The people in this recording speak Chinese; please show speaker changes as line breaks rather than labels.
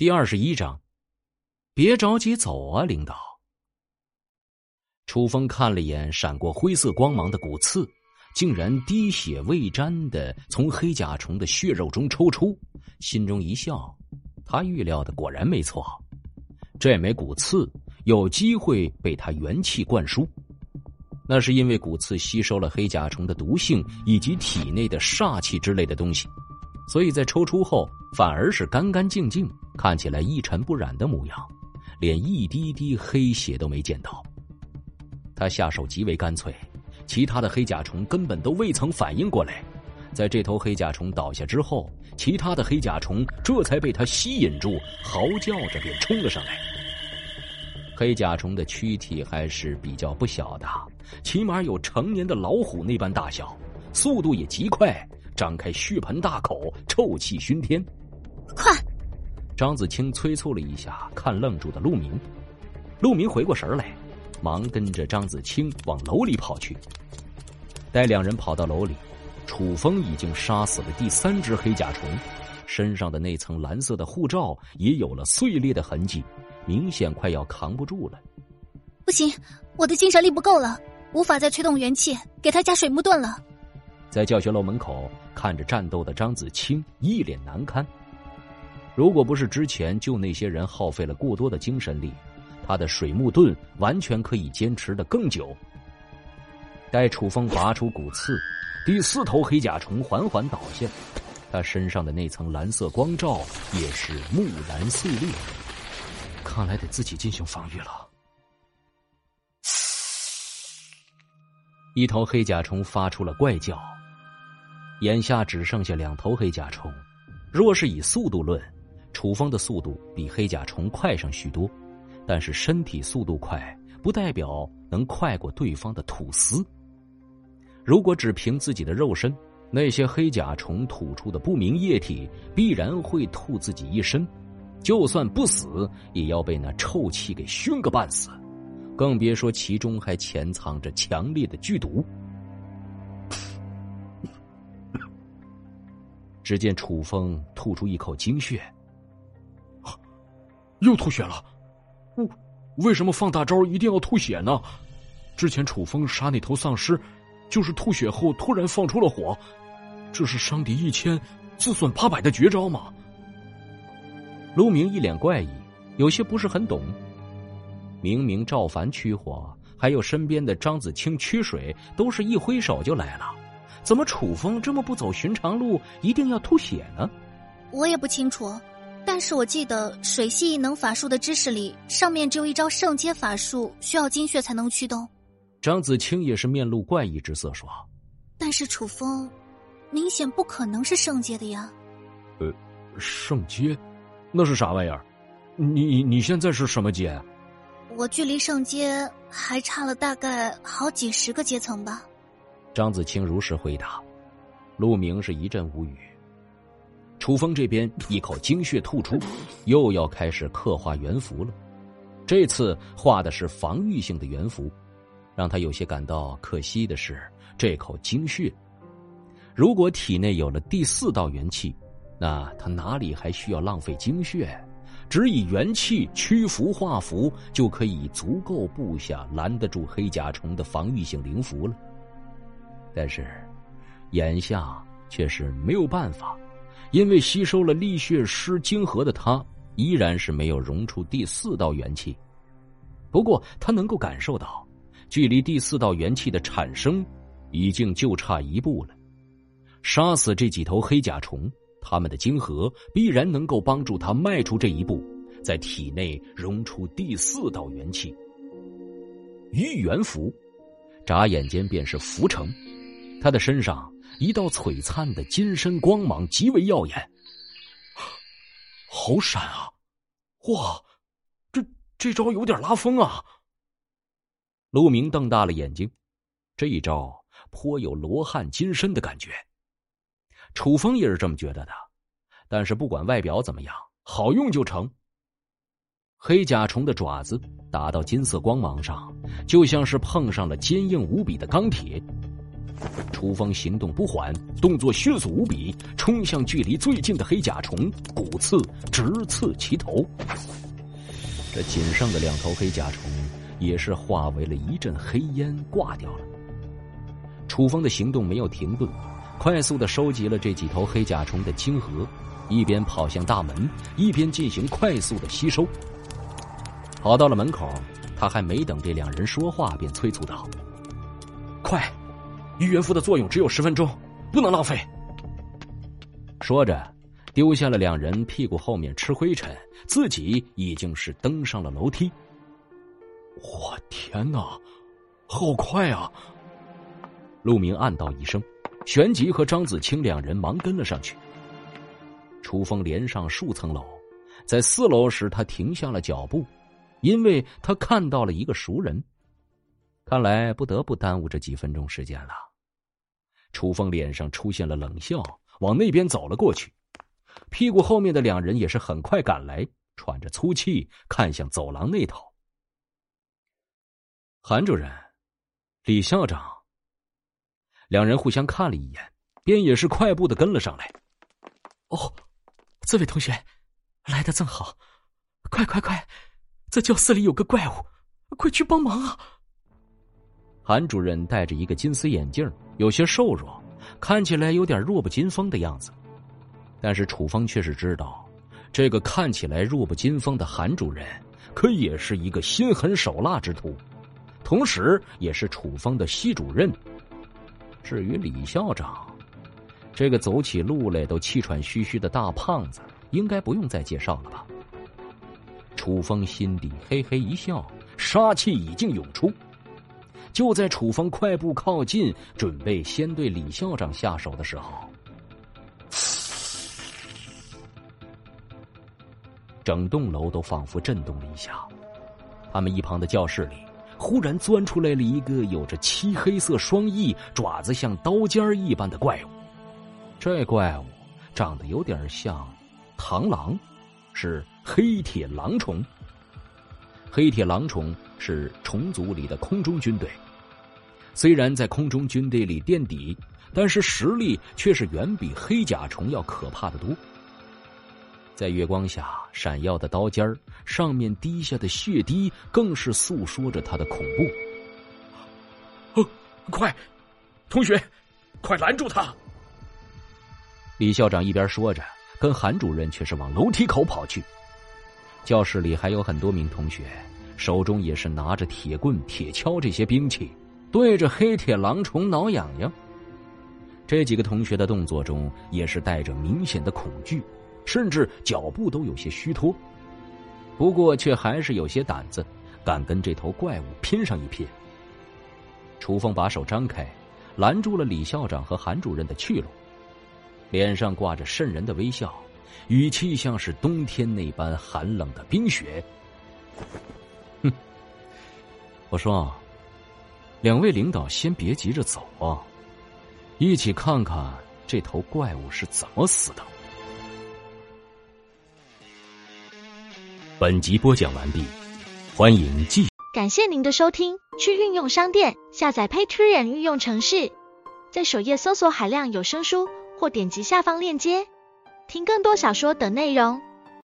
第二十一章，别着急走啊，领导。楚风看了眼闪过灰色光芒的骨刺，竟然滴血未沾的从黑甲虫的血肉中抽出，心中一笑。他预料的果然没错，这枚骨刺有机会被他元气灌输，那是因为骨刺吸收了黑甲虫的毒性以及体内的煞气之类的东西。所以在抽出后，反而是干干净净，看起来一尘不染的模样，连一滴滴黑血都没见到。他下手极为干脆，其他的黑甲虫根本都未曾反应过来。在这头黑甲虫倒下之后，其他的黑甲虫这才被他吸引住，嚎叫着便冲了上来。黑甲虫的躯体还是比较不小的，起码有成年的老虎那般大小，速度也极快。张开血盆大口，臭气熏天。
快！
张子清催促了一下看愣住的陆明。陆明回过神来，忙跟着张子清往楼里跑去。待两人跑到楼里，楚风已经杀死了第三只黑甲虫，身上的那层蓝色的护罩也有了碎裂的痕迹，明显快要扛不住了。
不行，我的精神力不够了，无法再催动元气，给他加水木盾了。
在教学楼门口看着战斗的张子清一脸难堪。如果不是之前救那些人耗费了过多的精神力，他的水木盾完全可以坚持的更久。待楚风拔出骨刺，第四头黑甲虫缓缓倒下，他身上的那层蓝色光罩也是木然碎裂。看来得自己进行防御了。一头黑甲虫发出了怪叫。眼下只剩下两头黑甲虫，若是以速度论，楚风的速度比黑甲虫快上许多，但是身体速度快不代表能快过对方的吐丝。如果只凭自己的肉身，那些黑甲虫吐出的不明液体必然会吐自己一身，就算不死，也要被那臭气给熏个半死，更别说其中还潜藏着强烈的剧毒。只见楚风吐出一口精血，
又吐血了。为为什么放大招一定要吐血呢？之前楚风杀那头丧尸，就是吐血后突然放出了火，这是伤敌一千自损八百的绝招吗？
陆明一脸怪异，有些不是很懂。明明赵凡驱火，还有身边的张子清驱水，都是一挥手就来了。怎么楚风这么不走寻常路，一定要吐血呢？
我也不清楚，但是我记得水系异能法术的知识里，上面只有一招圣阶法术需要精血才能驱动。
张子清也是面露怪异之色说：“
但是楚风，明显不可能是圣阶的呀。”
呃，圣阶，那是啥玩意儿？你你现在是什么阶？
我距离圣阶还差了大概好几十个阶层吧。
张子清如实回答，陆明是一阵无语。楚风这边一口精血吐出，又要开始刻画元符了。这次画的是防御性的元符，让他有些感到可惜的是，这口精血，如果体内有了第四道元气，那他哪里还需要浪费精血？只以元气驱符画符，就可以足够布下拦得住黑甲虫的防御性灵符了。但是，眼下却是没有办法，因为吸收了力血师晶核的他，依然是没有融出第四道元气。不过，他能够感受到，距离第四道元气的产生，已经就差一步了。杀死这几头黑甲虫，他们的晶核必然能够帮助他迈出这一步，在体内融出第四道元气。御元符，眨眼间便是符成。他的身上一道璀璨的金身光芒极为耀眼，
好闪啊！哇，这这招有点拉风啊！
陆明瞪大了眼睛，这一招颇有罗汉金身的感觉。楚风也是这么觉得的，但是不管外表怎么样，好用就成。黑甲虫的爪子打到金色光芒上，就像是碰上了坚硬无比的钢铁。楚风行动不缓，动作迅速无比，冲向距离最近的黑甲虫，骨刺直刺其头。这仅剩的两头黑甲虫也是化为了一阵黑烟，挂掉了。楚风的行动没有停顿，快速的收集了这几头黑甲虫的晶核，一边跑向大门，一边进行快速的吸收。跑到了门口，他还没等这两人说话，便催促道：“
快！鱼元符的作用只有十分钟，不能浪费。”
说着，丢下了两人屁股后面吃灰尘，自己已经是登上了楼梯。
我天哪，好快啊！
陆明暗道一声，旋即和张子清两人忙跟了上去。楚风连上数层楼，在四楼时，他停下了脚步，因为他看到了一个熟人。看来不得不耽误这几分钟时间了。楚风脸上出现了冷笑，往那边走了过去。屁股后面的两人也是很快赶来，喘着粗气看向走廊那头。韩主任，李校长。两人互相看了一眼，便也是快步的跟了上来。
哦，这位同学，来的正好，快快快，这教室里有个怪物，快去帮忙啊！
韩主任戴着一个金丝眼镜，有些瘦弱，看起来有点弱不禁风的样子。但是楚风却是知道，这个看起来弱不禁风的韩主任，可也是一个心狠手辣之徒，同时也是楚风的系主任。至于李校长，这个走起路来都气喘吁吁的大胖子，应该不用再介绍了吧？楚风心底嘿嘿一笑，杀气已经涌出。就在楚风快步靠近，准备先对李校长下手的时候，整栋楼都仿佛震动了一下。他们一旁的教室里。忽然钻出来了一个有着漆黑色双翼、爪子像刀尖一般的怪物。这怪物长得有点像螳螂，是黑铁狼虫。黑铁狼虫是虫族里的空中军队，虽然在空中军队里垫底，但是实力却是远比黑甲虫要可怕的多。在月光下闪耀的刀尖儿，上面滴下的血滴，更是诉说着他的恐
怖。哦，快，同学，快拦住他！
李校长一边说着，跟韩主任却是往楼梯口跑去。教室里还有很多名同学，手中也是拿着铁棍、铁锹这些兵器，对着黑铁狼虫挠痒痒。这几个同学的动作中，也是带着明显的恐惧。甚至脚步都有些虚脱，不过却还是有些胆子，敢跟这头怪物拼上一拼。楚风把手张开，拦住了李校长和韩主任的去路，脸上挂着瘆人的微笑，语气像是冬天那般寒冷的冰雪。我说，两位领导先别急着走啊，一起看看这头怪物是怎么死的。本集播讲完毕，欢迎继。
感谢您的收听，去运用商店下载 Patreon 运用城市，在首页搜索海量有声书，或点击下方链接听更多小说等内容。